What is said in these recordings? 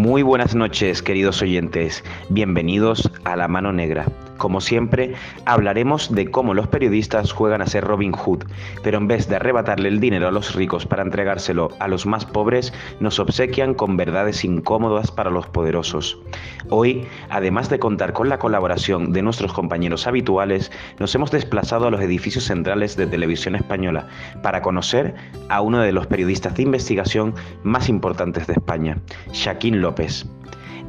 Muy buenas noches, queridos oyentes. Bienvenidos a La Mano Negra. Como siempre, hablaremos de cómo los periodistas juegan a ser Robin Hood, pero en vez de arrebatarle el dinero a los ricos para entregárselo a los más pobres, nos obsequian con verdades incómodas para los poderosos. Hoy, además de contar con la colaboración de nuestros compañeros habituales, nos hemos desplazado a los edificios centrales de Televisión Española para conocer a uno de los periodistas de investigación más importantes de España, Shaquín López.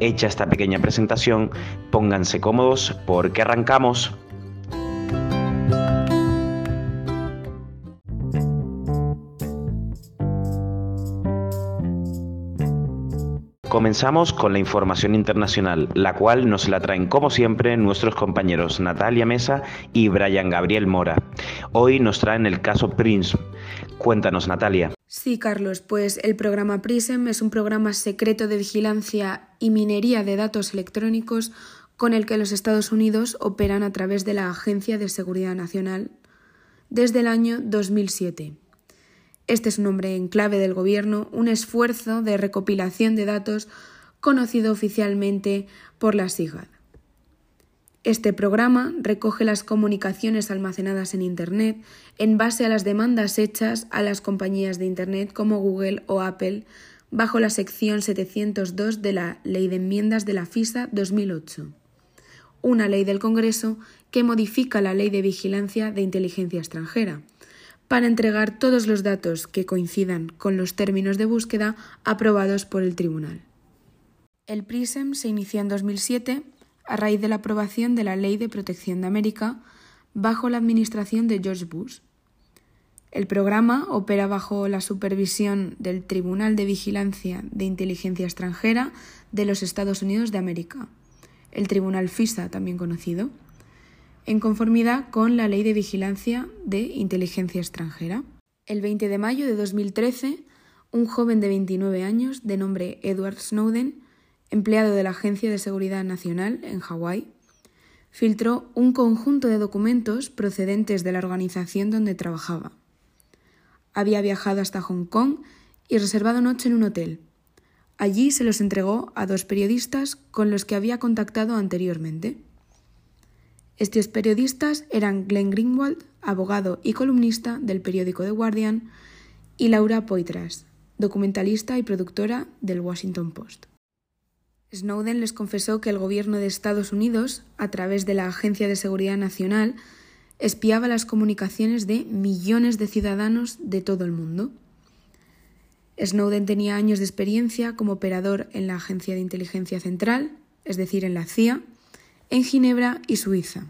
Hecha esta pequeña presentación, pónganse cómodos porque arrancamos. Comenzamos con la información internacional, la cual nos la traen como siempre nuestros compañeros Natalia Mesa y Brian Gabriel Mora. Hoy nos traen el caso Prince. Cuéntanos, Natalia. Sí, Carlos, pues el programa PRISM es un programa secreto de vigilancia y minería de datos electrónicos con el que los Estados Unidos operan a través de la Agencia de Seguridad Nacional desde el año 2007. Este es un nombre en clave del Gobierno, un esfuerzo de recopilación de datos conocido oficialmente por la SIGAD. Este programa recoge las comunicaciones almacenadas en Internet en base a las demandas hechas a las compañías de Internet como Google o Apple bajo la sección 702 de la Ley de Enmiendas de la FISA 2008, una ley del Congreso que modifica la Ley de Vigilancia de Inteligencia Extranjera para entregar todos los datos que coincidan con los términos de búsqueda aprobados por el Tribunal. El PRISM se inició en 2007 a raíz de la aprobación de la Ley de Protección de América bajo la administración de George Bush. El programa opera bajo la supervisión del Tribunal de Vigilancia de Inteligencia Extranjera de los Estados Unidos de América, el Tribunal FISA también conocido, en conformidad con la Ley de Vigilancia de Inteligencia Extranjera. El 20 de mayo de 2013, un joven de 29 años, de nombre Edward Snowden, empleado de la Agencia de Seguridad Nacional en Hawái, filtró un conjunto de documentos procedentes de la organización donde trabajaba. Había viajado hasta Hong Kong y reservado noche en un hotel. Allí se los entregó a dos periodistas con los que había contactado anteriormente. Estos periodistas eran Glenn Greenwald, abogado y columnista del periódico The Guardian, y Laura Poitras, documentalista y productora del Washington Post. Snowden les confesó que el gobierno de Estados Unidos, a través de la Agencia de Seguridad Nacional, espiaba las comunicaciones de millones de ciudadanos de todo el mundo. Snowden tenía años de experiencia como operador en la Agencia de Inteligencia Central, es decir, en la CIA, en Ginebra y Suiza.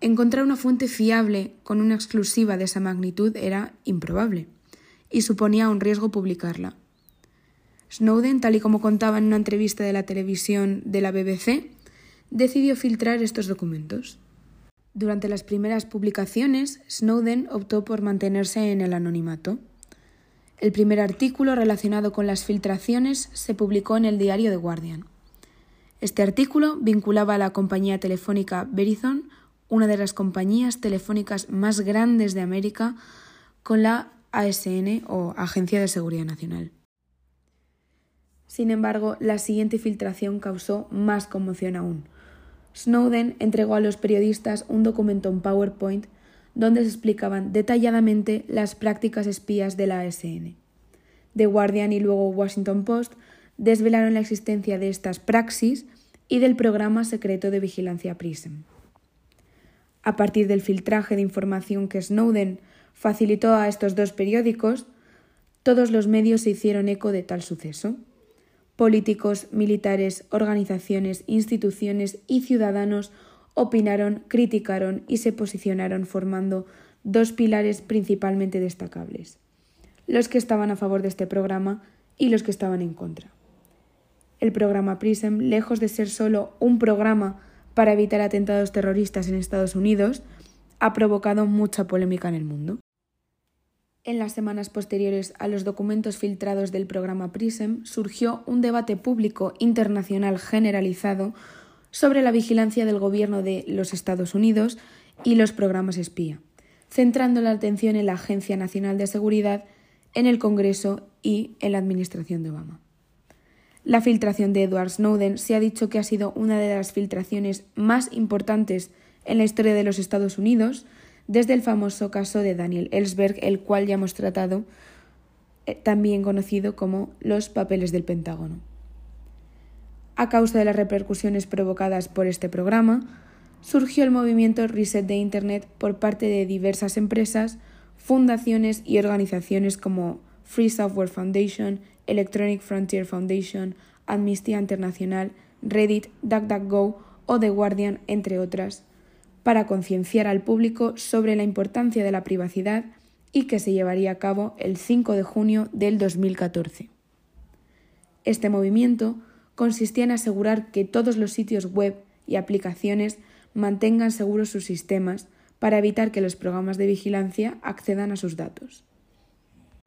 Encontrar una fuente fiable con una exclusiva de esa magnitud era improbable y suponía un riesgo publicarla. Snowden, tal y como contaba en una entrevista de la televisión de la BBC, decidió filtrar estos documentos. Durante las primeras publicaciones, Snowden optó por mantenerse en el anonimato. El primer artículo relacionado con las filtraciones se publicó en el diario The Guardian. Este artículo vinculaba a la compañía telefónica Verizon, una de las compañías telefónicas más grandes de América, con la ASN o Agencia de Seguridad Nacional. Sin embargo, la siguiente filtración causó más conmoción aún. Snowden entregó a los periodistas un documento en PowerPoint donde se explicaban detalladamente las prácticas espías de la ASN. The Guardian y luego Washington Post desvelaron la existencia de estas praxis y del programa secreto de vigilancia PRISM. A partir del filtraje de información que Snowden facilitó a estos dos periódicos, todos los medios se hicieron eco de tal suceso. Políticos, militares, organizaciones, instituciones y ciudadanos opinaron, criticaron y se posicionaron formando dos pilares principalmente destacables, los que estaban a favor de este programa y los que estaban en contra. El programa PRISM, lejos de ser solo un programa para evitar atentados terroristas en Estados Unidos, ha provocado mucha polémica en el mundo. En las semanas posteriores a los documentos filtrados del programa PRISM surgió un debate público internacional generalizado sobre la vigilancia del gobierno de los Estados Unidos y los programas espía, centrando la atención en la Agencia Nacional de Seguridad, en el Congreso y en la Administración de Obama. La filtración de Edward Snowden se ha dicho que ha sido una de las filtraciones más importantes en la historia de los Estados Unidos, desde el famoso caso de Daniel Ellsberg, el cual ya hemos tratado, eh, también conocido como los papeles del Pentágono. A causa de las repercusiones provocadas por este programa, surgió el movimiento Reset de Internet por parte de diversas empresas, fundaciones y organizaciones como Free Software Foundation, Electronic Frontier Foundation, Amnistía Internacional, Reddit, DuckDuckGo o The Guardian, entre otras, para concienciar al público sobre la importancia de la privacidad y que se llevaría a cabo el 5 de junio del 2014. Este movimiento consistía en asegurar que todos los sitios web y aplicaciones mantengan seguros sus sistemas para evitar que los programas de vigilancia accedan a sus datos.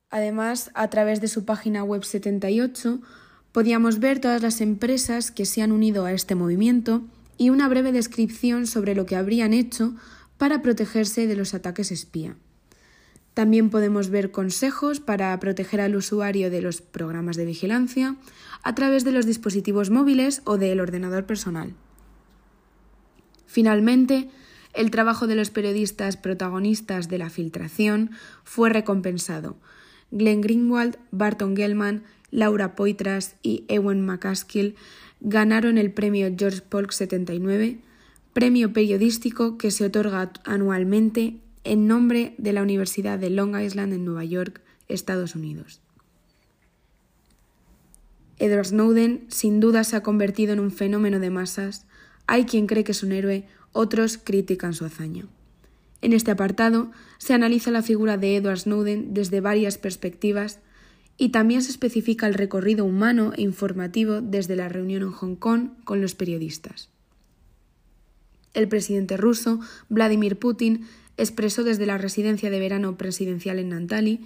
Además, a través de su página web 78, podíamos ver todas las empresas que se han unido a este movimiento y una breve descripción sobre lo que habrían hecho para protegerse de los ataques espía. También podemos ver consejos para proteger al usuario de los programas de vigilancia a través de los dispositivos móviles o del ordenador personal. Finalmente, el trabajo de los periodistas protagonistas de la filtración fue recompensado. Glenn Greenwald, Barton Gellman, Laura Poitras y Ewan McCaskill ganaron el premio George Polk 79, premio periodístico que se otorga anualmente en nombre de la Universidad de Long Island en Nueva York, Estados Unidos. Edward Snowden sin duda se ha convertido en un fenómeno de masas. Hay quien cree que es un héroe, otros critican su hazaña. En este apartado se analiza la figura de Edward Snowden desde varias perspectivas y también se especifica el recorrido humano e informativo desde la reunión en Hong Kong con los periodistas. El presidente ruso, Vladimir Putin, expresó desde la residencia de verano presidencial en Nantali,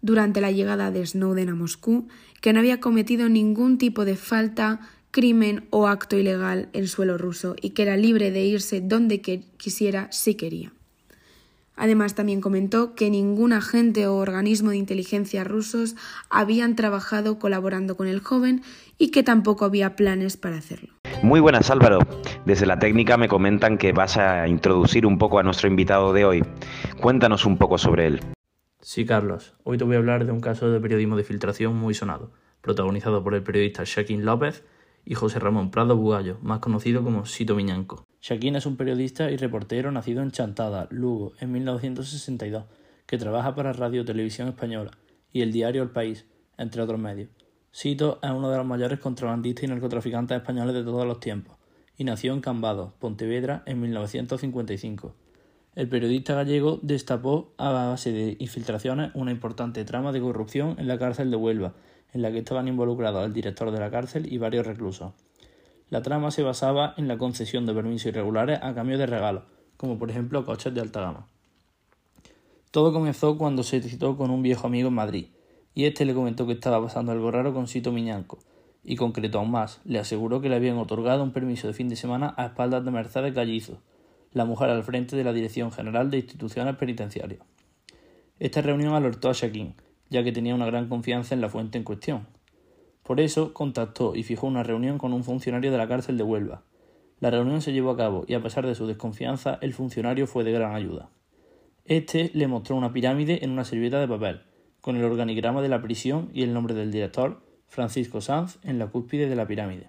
durante la llegada de Snowden a Moscú, que no había cometido ningún tipo de falta, crimen o acto ilegal en suelo ruso y que era libre de irse donde quisiera si quería. Además, también comentó que ningún agente o organismo de inteligencia rusos habían trabajado colaborando con el joven y que tampoco había planes para hacerlo. Muy buenas Álvaro, desde la técnica me comentan que vas a introducir un poco a nuestro invitado de hoy. Cuéntanos un poco sobre él. Sí, Carlos, hoy te voy a hablar de un caso de periodismo de filtración muy sonado, protagonizado por el periodista Shaquín López y José Ramón Prado Bugallo, más conocido como Sito Miñanco. Shaquín es un periodista y reportero nacido en Chantada, Lugo, en 1962, que trabaja para Radio Televisión Española y el diario El País, entre otros medios. Sito es uno de los mayores contrabandistas y narcotraficantes españoles de todos los tiempos, y nació en Cambados, Pontevedra, en 1955. El periodista gallego destapó a base de infiltraciones una importante trama de corrupción en la cárcel de Huelva, en la que estaban involucrados el director de la cárcel y varios reclusos. La trama se basaba en la concesión de permisos irregulares a cambio de regalos, como por ejemplo coches de alta gama. Todo comenzó cuando se citó con un viejo amigo en Madrid, y este le comentó que estaba pasando algo raro con Sito Miñanco, y concretó aún más, le aseguró que le habían otorgado un permiso de fin de semana a espaldas de Mercedes Gallizo, la mujer al frente de la Dirección General de Instituciones Penitenciarias. Esta reunión alertó a Shaquín, ya que tenía una gran confianza en la fuente en cuestión, por eso contactó y fijó una reunión con un funcionario de la cárcel de Huelva. La reunión se llevó a cabo y a pesar de su desconfianza, el funcionario fue de gran ayuda. Este le mostró una pirámide en una servilleta de papel, con el organigrama de la prisión y el nombre del director, Francisco Sanz, en la cúspide de la pirámide.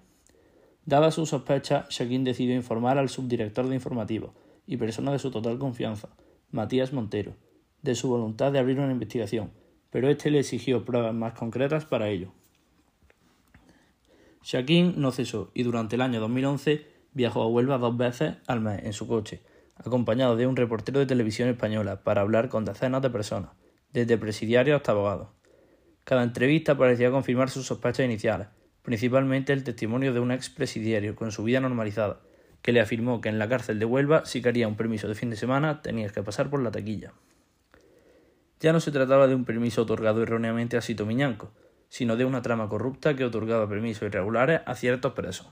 Dada su sospecha, Shaquín decidió informar al subdirector de informativos y persona de su total confianza, Matías Montero, de su voluntad de abrir una investigación, pero éste le exigió pruebas más concretas para ello. Shaquin no cesó y durante el año 2011 viajó a Huelva dos veces al mes en su coche, acompañado de un reportero de televisión española para hablar con decenas de personas, desde presidiarios hasta abogados. Cada entrevista parecía confirmar sus sospechas iniciales, principalmente el testimonio de un ex presidiario con su vida normalizada, que le afirmó que en la cárcel de Huelva, si quería un permiso de fin de semana, tenías que pasar por la taquilla. Ya no se trataba de un permiso otorgado erróneamente a Sito Miñanco, sino de una trama corrupta que otorgaba permisos irregulares a ciertos presos.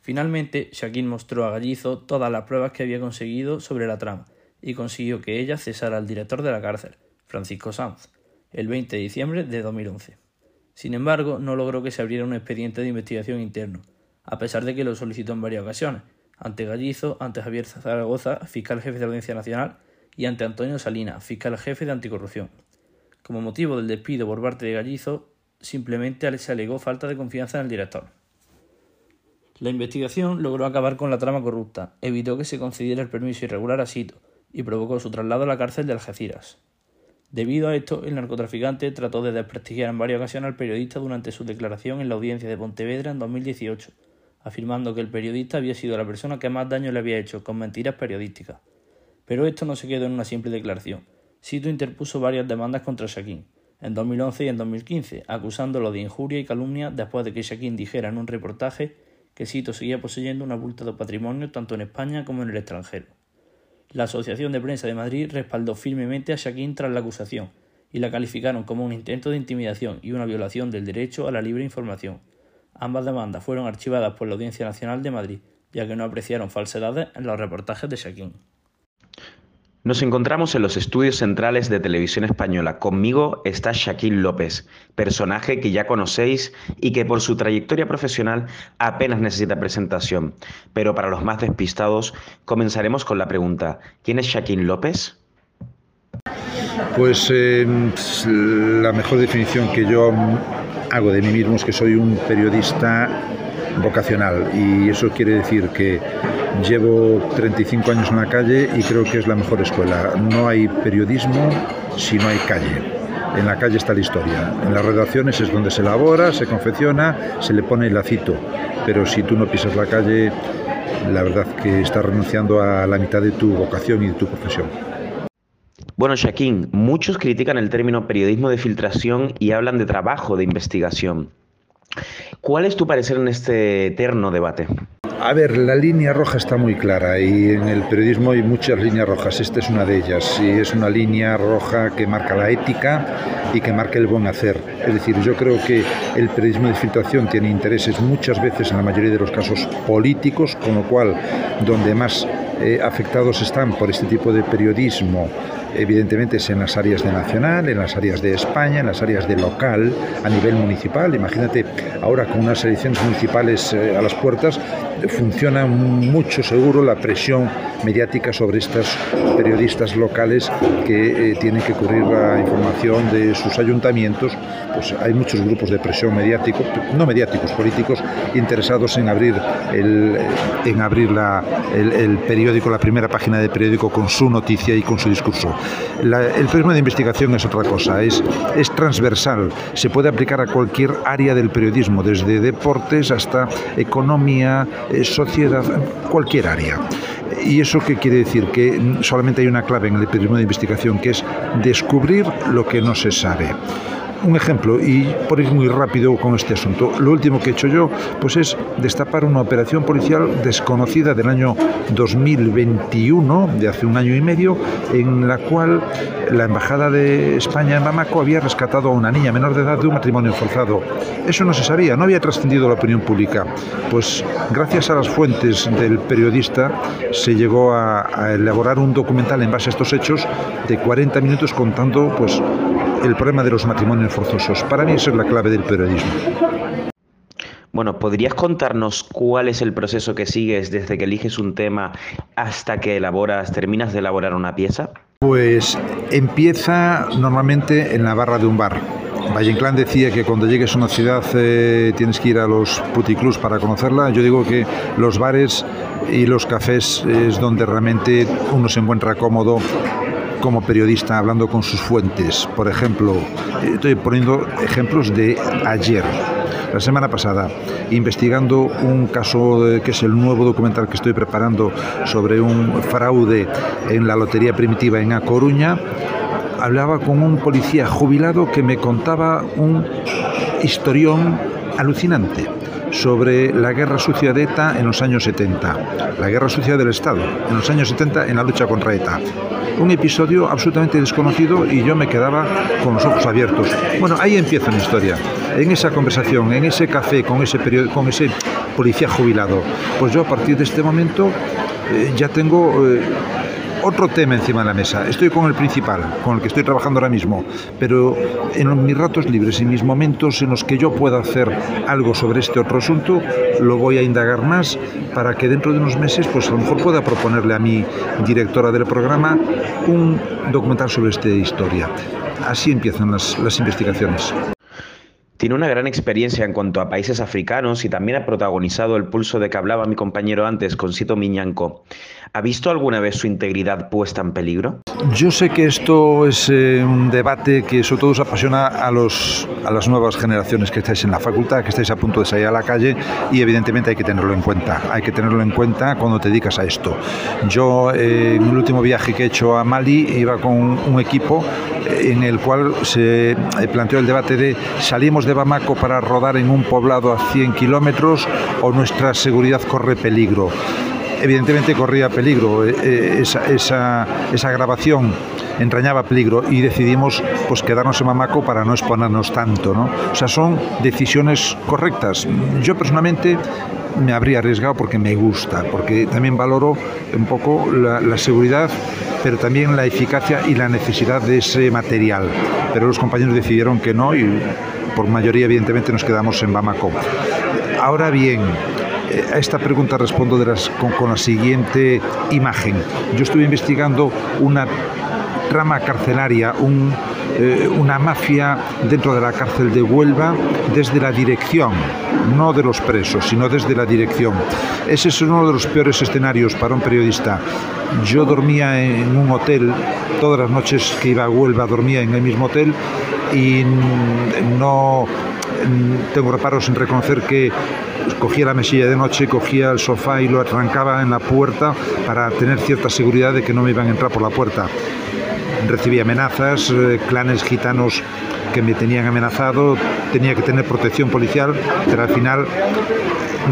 Finalmente, Shaquín mostró a Gallizo todas las pruebas que había conseguido sobre la trama y consiguió que ella cesara al director de la cárcel, Francisco Sanz, el 20 de diciembre de 2011. Sin embargo, no logró que se abriera un expediente de investigación interno, a pesar de que lo solicitó en varias ocasiones, ante Gallizo, ante Javier Zaragoza, fiscal jefe de la Audiencia Nacional, y ante Antonio Salinas, fiscal jefe de anticorrupción. Como motivo del despido por parte de Gallizo, simplemente se alegó falta de confianza en el director. La investigación logró acabar con la trama corrupta, evitó que se concediera el permiso irregular a Sito y provocó su traslado a la cárcel de Algeciras. Debido a esto, el narcotraficante trató de desprestigiar en varias ocasiones al periodista durante su declaración en la audiencia de Pontevedra en 2018, afirmando que el periodista había sido la persona que más daño le había hecho con mentiras periodísticas. Pero esto no se quedó en una simple declaración. Sito interpuso varias demandas contra Shaquín, en 2011 y en 2015, acusándolo de injuria y calumnia después de que Shaquín dijera en un reportaje que Sito seguía poseyendo un abultado patrimonio tanto en España como en el extranjero. La Asociación de Prensa de Madrid respaldó firmemente a Shaquín tras la acusación y la calificaron como un intento de intimidación y una violación del derecho a la libre información. Ambas demandas fueron archivadas por la Audiencia Nacional de Madrid, ya que no apreciaron falsedades en los reportajes de Shaquín. Nos encontramos en los estudios centrales de Televisión Española. Conmigo está Shaquille López, personaje que ya conocéis y que por su trayectoria profesional apenas necesita presentación. Pero para los más despistados, comenzaremos con la pregunta, ¿quién es Shaquille López? Pues eh, la mejor definición que yo hago de mí mismo es que soy un periodista vocacional y eso quiere decir que Llevo 35 años en la calle y creo que es la mejor escuela. No hay periodismo si no hay calle. En la calle está la historia. En las redacciones es donde se elabora, se confecciona, se le pone el lacito. Pero si tú no pisas la calle, la verdad que estás renunciando a la mitad de tu vocación y de tu profesión. Bueno, Shaquín, muchos critican el término periodismo de filtración y hablan de trabajo de investigación. ¿Cuál es tu parecer en este eterno debate? A ver, la línea roja está muy clara y en el periodismo hay muchas líneas rojas. Esta es una de ellas y es una línea roja que marca la ética y que marca el buen hacer. Es decir, yo creo que el periodismo de filtración tiene intereses muchas veces, en la mayoría de los casos, políticos, con lo cual donde más eh, afectados están por este tipo de periodismo evidentemente es en las áreas de nacional, en las áreas de España, en las áreas de local, a nivel municipal. Imagínate ahora con unas elecciones municipales eh, a las puertas, funciona mucho seguro la presión mediática sobre estos periodistas locales que eh, tienen que cubrir la información de sus ayuntamientos. Pues hay muchos grupos de presión mediático, no mediáticos, políticos, interesados en abrir el, en abrir la, el, periódico, la primera página del periódico con su noticia y con su discurso. el periodismo de investigación es otra cosa, es, es transversal, se puede aplicar a cualquier área del periodismo, desde deportes hasta economía, eh, sociedad, cualquier área. ¿Y eso qué quiere decir? Que solamente hay una clave en el periodismo de investigación, que es descubrir lo que no se sabe un ejemplo, y por ir muy rápido con este asunto, lo último que he hecho yo pues es destapar una operación policial desconocida del año 2021, de hace un año y medio, en la cual la Embajada de España en Bamako había rescatado a una niña menor de edad de un matrimonio forzado. Eso no se sabía, no había trascendido la opinión pública. Pues gracias a las fuentes del periodista se llegó a, a elaborar un documental en base a estos hechos de 40 minutos contando pues el problema de los matrimonios forzosos. Para mí eso es la clave del periodismo. Bueno, ¿podrías contarnos cuál es el proceso que sigues desde que eliges un tema hasta que elaboras, terminas de elaborar una pieza? Pues empieza normalmente en la barra de un bar. Valle Inclán decía que cuando llegues a una ciudad eh, tienes que ir a los puticlubs para conocerla. Yo digo que los bares y los cafés es donde realmente uno se encuentra cómodo como periodista hablando con sus fuentes. Por ejemplo, estoy poniendo ejemplos de ayer. La semana pasada, investigando un caso que es el nuevo documental que estoy preparando sobre un fraude en la lotería primitiva en A Coruña, hablaba con un policía jubilado que me contaba un historión alucinante sobre la guerra sucia de ETA en los años 70, la guerra sucia del Estado en los años 70 en la lucha contra ETA. Un episodio absolutamente desconocido y yo me quedaba con los ojos abiertos. Bueno, ahí empieza mi historia. En esa conversación, en ese café con ese, con ese policía jubilado. Pues yo a partir de este momento eh, ya tengo... Eh, otro tema encima de la mesa. Estoy con el principal, con el que estoy trabajando ahora mismo, pero en mis ratos libres, en mis momentos en los que yo pueda hacer algo sobre este otro asunto, lo voy a indagar más para que dentro de unos meses, pues a lo mejor pueda proponerle a mi directora del programa un documental sobre esta historia. Así empiezan las, las investigaciones. Tiene una gran experiencia en cuanto a países africanos y también ha protagonizado el pulso de que hablaba mi compañero antes con Sito Miñanco. ¿Ha visto alguna vez su integridad puesta en peligro? Yo sé que esto es eh, un debate que sobre todo os apasiona a, los, a las nuevas generaciones que estáis en la facultad, que estáis a punto de salir a la calle y evidentemente hay que tenerlo en cuenta. Hay que tenerlo en cuenta cuando te dedicas a esto. Yo eh, en el último viaje que he hecho a Mali iba con un equipo eh, en el cual se planteó el debate de salimos de Bamako para rodar en un poblado a 100 kilómetros o nuestra seguridad corre peligro evidentemente corría peligro, eh, eh, esa, grabación entrañaba peligro y decidimos pues quedarnos en Mamaco para no exponernos tanto, ¿no? O sea, son decisiones correctas. Yo personalmente me habría arriesgado porque me gusta, porque también valoro un poco la, la, seguridad, pero también la eficacia y la necesidad de ese material. Pero los compañeros decidieron que no y por mayoría evidentemente nos quedamos en Bamako. Ahora bien, a esta pregunta respondo con, la siguiente imagen. Yo estuve investigando una trama carcelaria, eh, una mafia dentro de la cárcel de Huelva desde la dirección, no de los presos, sino desde la dirección. Ese es uno de los peores escenarios para un periodista. Yo dormía en un hotel, todas las noches que iba a Huelva dormía en el mismo hotel y no tengo reparos en reconocer que cogía la mesilla de noche, cogía el sofá y lo arrancaba en la puerta para tener cierta seguridad de que no me iban a entrar por la puerta. Recibía amenazas, eh, clanes gitanos que me tenían amenazado, tenía que tener protección policial, pero al final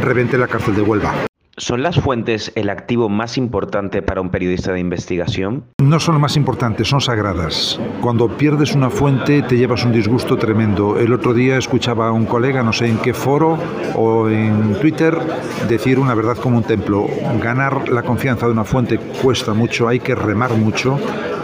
reventé la cárcel de Huelva. ¿Son las fuentes el activo más importante para un periodista de investigación? No son más importantes, son sagradas. Cuando pierdes una fuente te llevas un disgusto tremendo. El otro día escuchaba a un colega, no sé en qué foro o en Twitter, decir una verdad como un templo. Ganar la confianza de una fuente cuesta mucho, hay que remar mucho.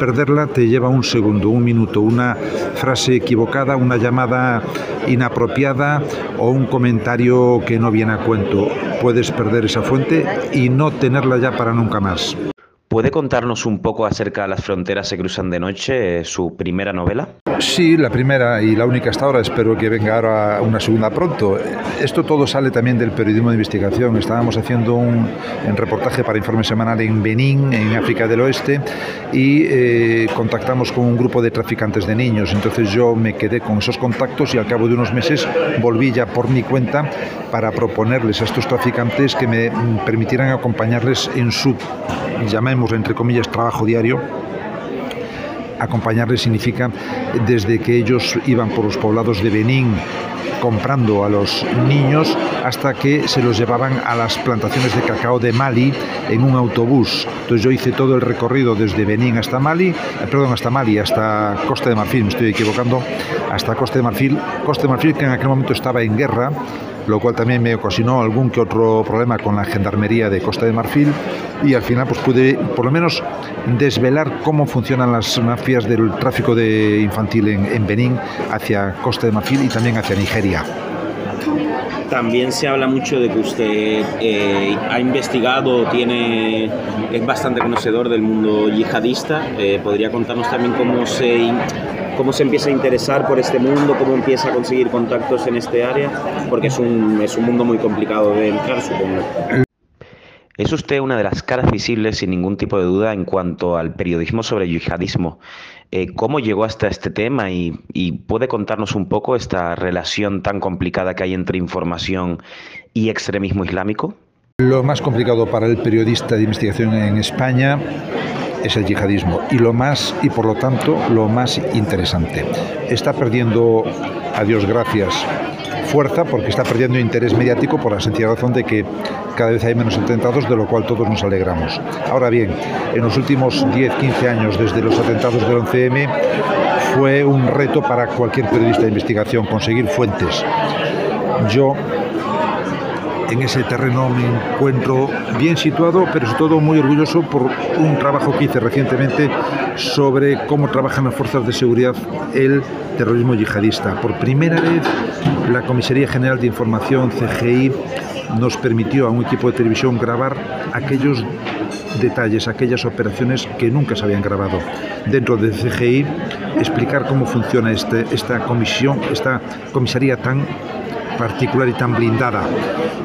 Perderla te lleva un segundo, un minuto, una frase equivocada, una llamada inapropiada o un comentario que no viene a cuento. Puedes perder esa fuente y no tenerla ya para nunca más. ¿Puede contarnos un poco acerca de Las fronteras se cruzan de noche, su primera novela? Sí, la primera y la única hasta ahora. Espero que venga ahora una segunda pronto. Esto todo sale también del periodismo de investigación. Estábamos haciendo un, un reportaje para Informe Semanal en Benín, en África del Oeste, y eh, contactamos con un grupo de traficantes de niños. Entonces yo me quedé con esos contactos y al cabo de unos meses volví ya por mi cuenta para proponerles a estos traficantes que me permitieran acompañarles en su, llamemos entre comillas, trabajo diario acompañarles significa desde que ellos iban por los poblados de Benín comprando a los niños hasta que se los llevaban a las plantaciones de cacao de Mali en un autobús. Entonces yo hice todo el recorrido desde Benín hasta Mali, eh, perdón, hasta Mali, hasta Costa de Marfil, me estoy equivocando, hasta Costa de Marfil, Costa de Marfil que en aquel momento estaba en guerra, lo cual también me ocasionó algún que otro problema con la gendarmería de Costa de Marfil y al final pues pude por lo menos desvelar cómo funcionan las mafias del tráfico de infantil en, en Benín hacia Costa de Marfil y también hacia Nigeria. También se habla mucho de que usted eh, ha investigado, tiene, es bastante conocedor del mundo yihadista. Eh, ¿Podría contarnos también cómo se, cómo se empieza a interesar por este mundo, cómo empieza a conseguir contactos en este área? Porque es un, es un mundo muy complicado de entrar, supongo. Es usted una de las caras visibles, sin ningún tipo de duda, en cuanto al periodismo sobre yihadismo. Eh, ¿Cómo llegó hasta este tema y, y, puede contarnos un poco esta relación tan complicada que hay entre información y extremismo islámico? Lo más complicado para el periodista de investigación en España es el yihadismo y lo más y por lo tanto lo más interesante. Está perdiendo, a Dios gracias, fuerza porque está perdiendo interés mediático por la sencilla razón de que cada vez hay menos atentados, de lo cual todos nos alegramos. Ahora bien, en los últimos 10-15 años, desde los atentados del 11M, fue un reto para cualquier periodista de investigación conseguir fuentes. Yo en ese terreno me encuentro bien situado, pero sobre todo muy orgulloso por un trabajo que hice recientemente sobre cómo trabajan las fuerzas de seguridad el terrorismo yihadista. Por primera vez, la Comisaría General de Información, CGI, nos permitió a un equipo de televisión grabar aquellos detalles, aquellas operaciones que nunca se habían grabado. Dentro de CGI, explicar cómo funciona este, esta comisión, esta comisaría tan particular y tan blindada.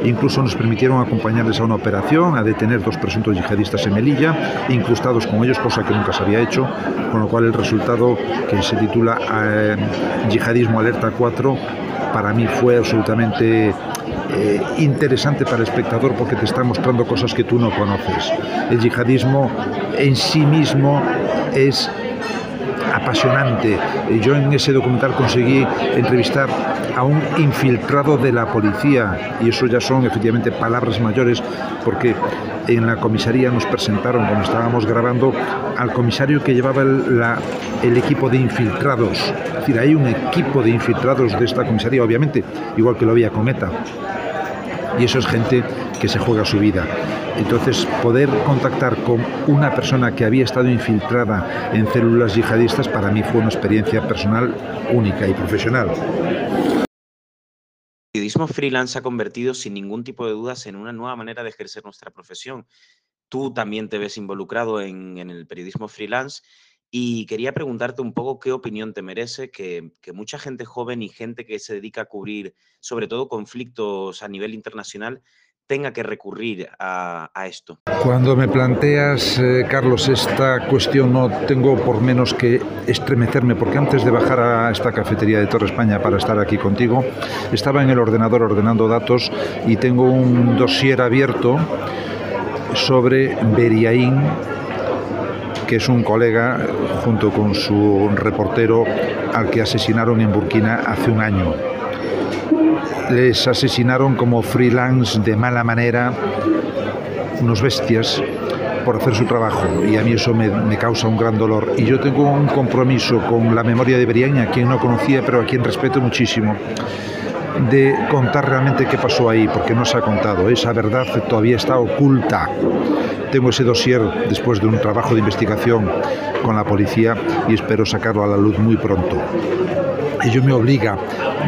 Incluso nos permitieron acompañarles a una operación, a detener dos presuntos yihadistas en Melilla, incrustados con ellos, cosa que nunca se había hecho, con lo cual el resultado que se titula eh, Yihadismo Alerta 4 para mí fue absolutamente eh, interesante para el espectador porque te está mostrando cosas que tú no conoces. El yihadismo en sí mismo es apasionante. Yo en ese documental conseguí entrevistar a un infiltrado de la policía y eso ya son efectivamente palabras mayores porque en la comisaría nos presentaron cuando estábamos grabando al comisario que llevaba el, equipo de infiltrados. Es hay un equipo de infiltrados de esta comisaría, obviamente, igual que lo había con ETA. Y eso es gente que se juega su vida. Entonces, poder contactar con una persona que había estado infiltrada en células yihadistas para mí fue una experiencia personal única y profesional. El periodismo freelance ha convertido sin ningún tipo de dudas en una nueva manera de ejercer nuestra profesión. Tú también te ves involucrado en, en el periodismo freelance y quería preguntarte un poco qué opinión te merece que, mucha gente joven y gente que se dedica a cubrir sobre todo conflictos a nivel internacional tenga que recurrir a, a esto. Cuando me planteas, eh, Carlos, esta cuestión no tengo por menos que estremecerme, porque antes de bajar a esta cafetería de Torre España para estar aquí contigo, estaba en el ordenador ordenando datos y tengo un dossier abierto sobre Beriaín, que es un colega junto con su reportero al que asesinaron en Burkina hace un año les asesinaron como freelance de mala manera, unos bestias, por hacer su trabajo y a mí eso me, causa un gran dolor. Y yo tengo un compromiso con la memoria de Beriaña, a quien no conocía, pero a quien respeto muchísimo, de contar realmente qué pasó ahí, porque no se ha contado. Esa verdad todavía está oculta. Tengo ese dossier después de un trabajo de investigación con la policía y espero sacarlo a la luz muy pronto ello me obliga,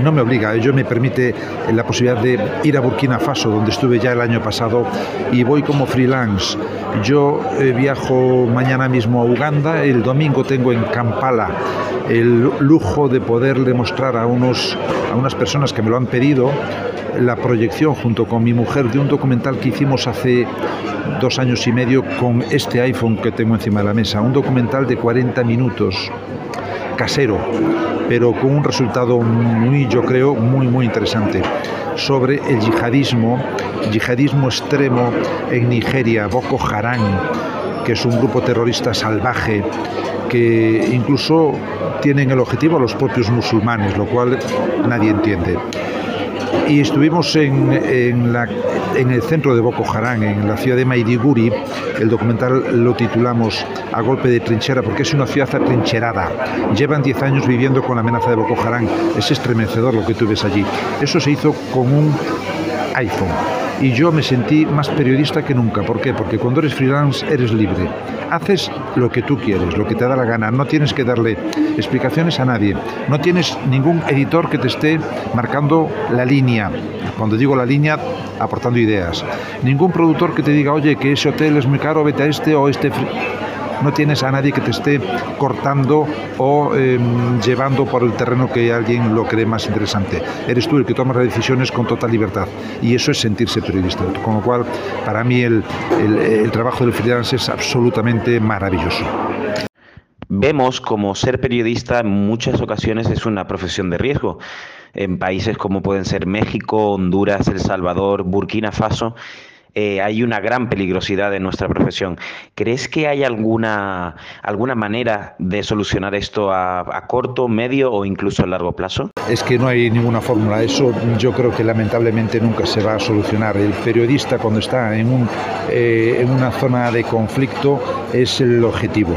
no me obliga, ello me permite la posibilidad de ir a Burkina Faso, donde estuve ya el año pasado, y voy como freelance. Yo eh, viajo mañana mismo a Uganda, el domingo tengo en Kampala el lujo de poderle mostrar a, unos, a unas personas que me lo han pedido la proyección junto con mi mujer de un documental que hicimos hace dos años y medio con este iPhone que tengo encima de la mesa, un documental de 40 minutos casero, pero con un resultado muy, yo creo, muy, muy interesante sobre el yihadismo, yihadismo extremo en Nigeria, Boko Haram, que es un grupo terrorista salvaje que incluso tienen el objetivo a los propios musulmanes, lo cual nadie entiende y estuvimos en, el centro de Boko Haram, en la ciudad de Maidiguri. El documental lo titulamos A golpe de trinchera porque es una ciudad atrincherada. Llevan 10 años viviendo con la amenaza de Boko Haram. Es estremecedor lo que tú ves allí. Eso se hizo con un iPhone. Y yo me sentí más periodista que nunca. ¿Por qué? Porque cuando eres freelance eres libre. Haces lo que tú quieres, lo que te da la gana. No tienes que darle explicaciones a nadie. No tienes ningún editor que te esté marcando la línea. Cuando digo la línea, aportando ideas. Ningún productor que te diga, oye, que ese hotel es muy caro, vete a este o este no tienes a nadie que te esté cortando o eh, llevando por el terreno que alguien lo cree más interesante. Eres tú el que tomas las decisiones con total libertad y eso es sentirse periodista. Con lo cual, para mí el, el, el trabajo del freelance es absolutamente maravilloso. Vemos como ser periodista en muchas ocasiones es una profesión de riesgo. En países como pueden ser México, Honduras, El Salvador, Burkina Faso, eh, hay una gran peligrosidad en nuestra profesión. ¿Crees que hay alguna, alguna manera de solucionar esto a, corto, medio o incluso a largo plazo? Es que no hay ninguna fórmula. Eso yo creo que lamentablemente nunca se va a solucionar. El periodista cuando está en, un, eh, en una zona de conflicto es el objetivo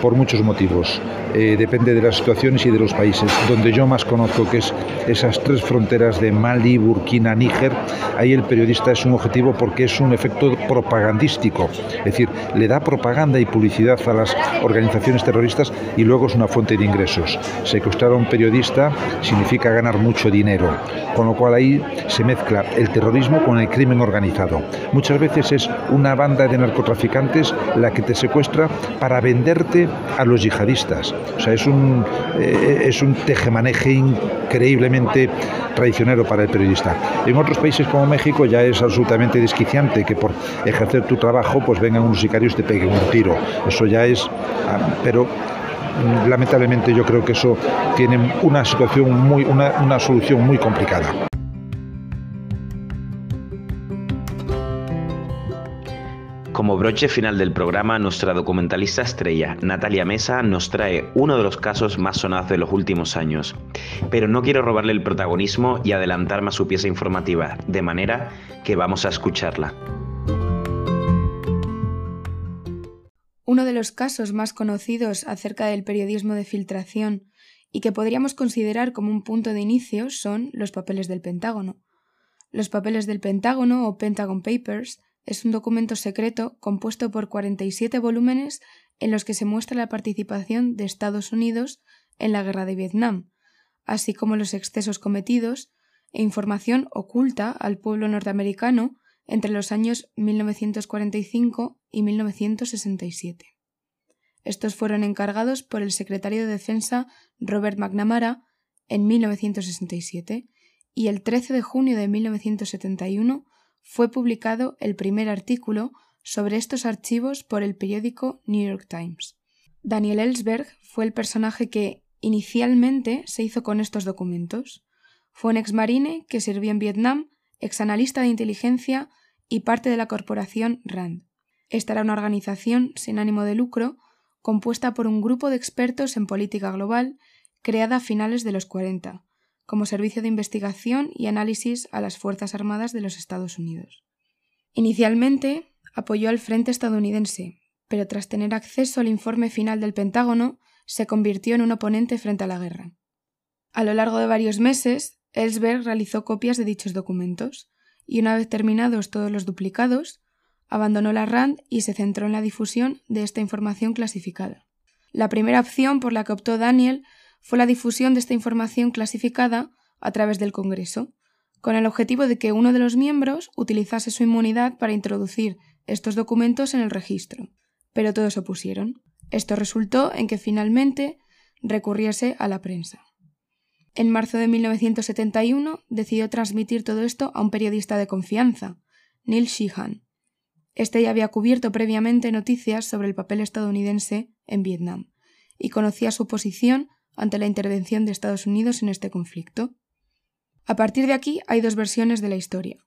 por muchos motivos. Eh, depende de las situaciones y de los países. Donde yo más conozco, que es esas tres fronteras de Mali, Burkina, Níger, ahí el periodista es un objetivo porque es un efecto propagandístico. Es decir, le da propaganda y publicidad a las organizaciones terroristas y luego es una fuente de ingresos. Secuestrar a un periodista significa ganar mucho dinero, con lo cual ahí se mezcla el terrorismo con el crimen organizado. Muchas veces es una banda de narcotraficantes la que te secuestra para venderte a los yihadistas. O sea, es un, eh, es un tejemaneje increíblemente traicionero para el periodista. En otros países como México ya es absolutamente desquiciante que por ejercer tu trabajo pues vengan unos sicarios y te peguen un tiro. Eso ya es... Ah, pero mm, lamentablemente yo creo que eso tiene una situación muy, una, una solución muy complicada. Como broche final del programa, nuestra documentalista estrella, Natalia Mesa, nos trae uno de los casos más sonados de los últimos años. Pero no quiero robarle el protagonismo y adelantarme a su pieza informativa, de manera que vamos a escucharla. Uno de los casos más conocidos acerca del periodismo de filtración y que podríamos considerar como un punto de inicio son los papeles del Pentágono. Los papeles del Pentágono o Pentagon Papers es un documento secreto compuesto por 47 volúmenes en los que se muestra la participación de Estados Unidos en la guerra de Vietnam, así como los excesos cometidos e información oculta al pueblo norteamericano entre los años 1945 y 1967. Estos fueron encargados por el secretario de Defensa Robert McNamara en 1967 y el 13 de junio de 1971 fue publicado el primer artículo sobre estos archivos por el periódico New York Times. Daniel Ellsberg fue el personaje que inicialmente se hizo con estos documentos. Fue un exmarine que sirvió en Vietnam, exanalista de inteligencia y parte de la corporación RAND. Esta era una organización sin ánimo de lucro compuesta por un grupo de expertos en política global creada a finales de los 40, como servicio de investigación y análisis a las Fuerzas Armadas de los Estados Unidos. Inicialmente apoyó al Frente estadounidense, pero tras tener acceso al informe final del Pentágono, se convirtió en un oponente frente a la guerra. A lo largo de varios meses, Ellsberg realizó copias de dichos documentos, y una vez terminados todos los duplicados, abandonó la RAND y se centró en la difusión de esta información clasificada. La primera opción por la que optó Daniel fue la difusión de esta información clasificada a través del Congreso, con el objetivo de que uno de los miembros utilizase su inmunidad para introducir estos documentos en el registro. Pero todos se opusieron. Esto resultó en que finalmente recurriese a la prensa. En marzo de 1971 decidió transmitir todo esto a un periodista de confianza, Neil Sheehan. Este ya había cubierto previamente noticias sobre el papel estadounidense en Vietnam y conocía su posición ante la intervención de Estados Unidos en este conflicto. A partir de aquí hay dos versiones de la historia.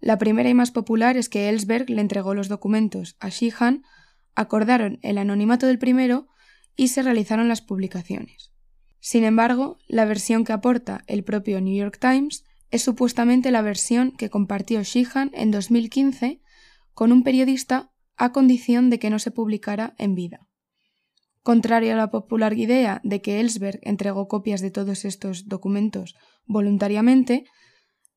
La primera y más popular es que Ellsberg le entregó los documentos a Sheehan, acordaron el anonimato del primero y se realizaron las publicaciones. Sin embargo, la versión que aporta el propio New York Times es supuestamente la versión que compartió Sheehan en 2015 con un periodista a condición de que no se publicara en vida. Contrario a la popular idea de que Ellsberg entregó copias de todos estos documentos voluntariamente,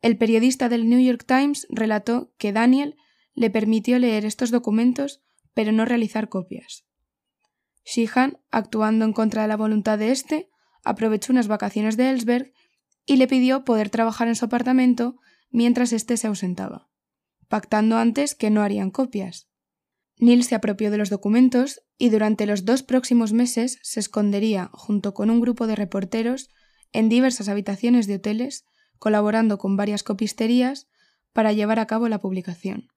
el periodista del New York Times relató que Daniel le permitió leer estos documentos pero no realizar copias. Sheehan, actuando en contra de la voluntad de éste, aprovechó unas vacaciones de Ellsberg y le pidió poder trabajar en su apartamento mientras éste se ausentaba, pactando antes que no harían copias. Neil se apropió de los documentos y durante los dos próximos meses se escondería junto con un grupo de reporteros en diversas habitaciones de hoteles, colaborando con varias copisterías para llevar a cabo la publicación.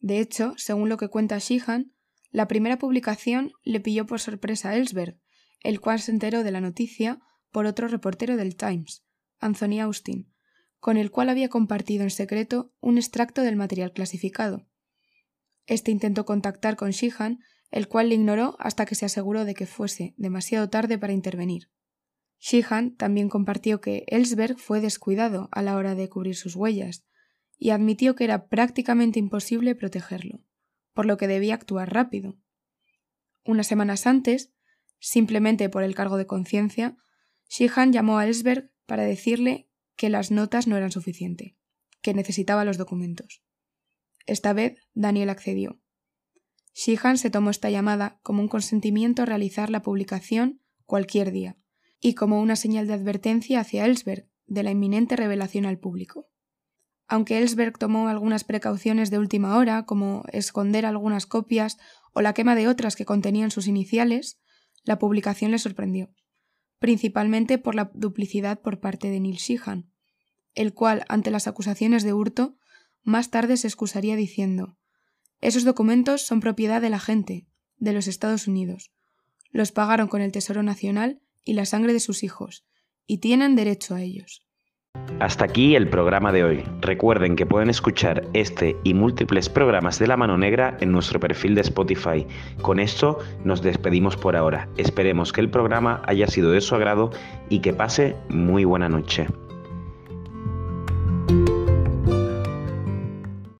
De hecho, según lo que cuenta Sheehan, la primera publicación le pilló por sorpresa a Ellsberg, el cual se enteró de la noticia por otro reportero del Times, Anthony Austin, con el cual había compartido en secreto un extracto del material clasificado. Este intentó contactar con Sheehan, el cual le ignoró hasta que se aseguró de que fuese demasiado tarde para intervenir. Sheehan también compartió que Ellsberg fue descuidado a la hora de cubrir sus huellas y admitió que era prácticamente imposible protegerlo, por lo que debía actuar rápido. Unas semanas antes, simplemente por el cargo de conciencia, Sheehan llamó a Ellsberg para decirle que las notas no eran suficientes, que necesitaba los documentos. Esta vez Daniel accedió. Sheehan se tomó esta llamada como un consentimiento a realizar la publicación cualquier día, y como una señal de advertencia hacia Ellsberg de la inminente revelación al público. Aunque Ellsberg tomó algunas precauciones de última hora, como esconder algunas copias o la quema de otras que contenían sus iniciales, la publicación le sorprendió, principalmente por la duplicidad por parte de Neil Sheehan, el cual, ante las acusaciones de hurto, más tarde se excusaría diciendo Esos documentos son propiedad de la gente, de los Estados Unidos. Los pagaron con el Tesoro Nacional y la sangre de sus hijos, y tienen derecho a ellos. Hasta aquí el programa de hoy. Recuerden que pueden escuchar este y múltiples programas de La Mano Negra en nuestro perfil de Spotify. Con esto nos despedimos por ahora. Esperemos que el programa haya sido de su agrado y que pase muy buena noche.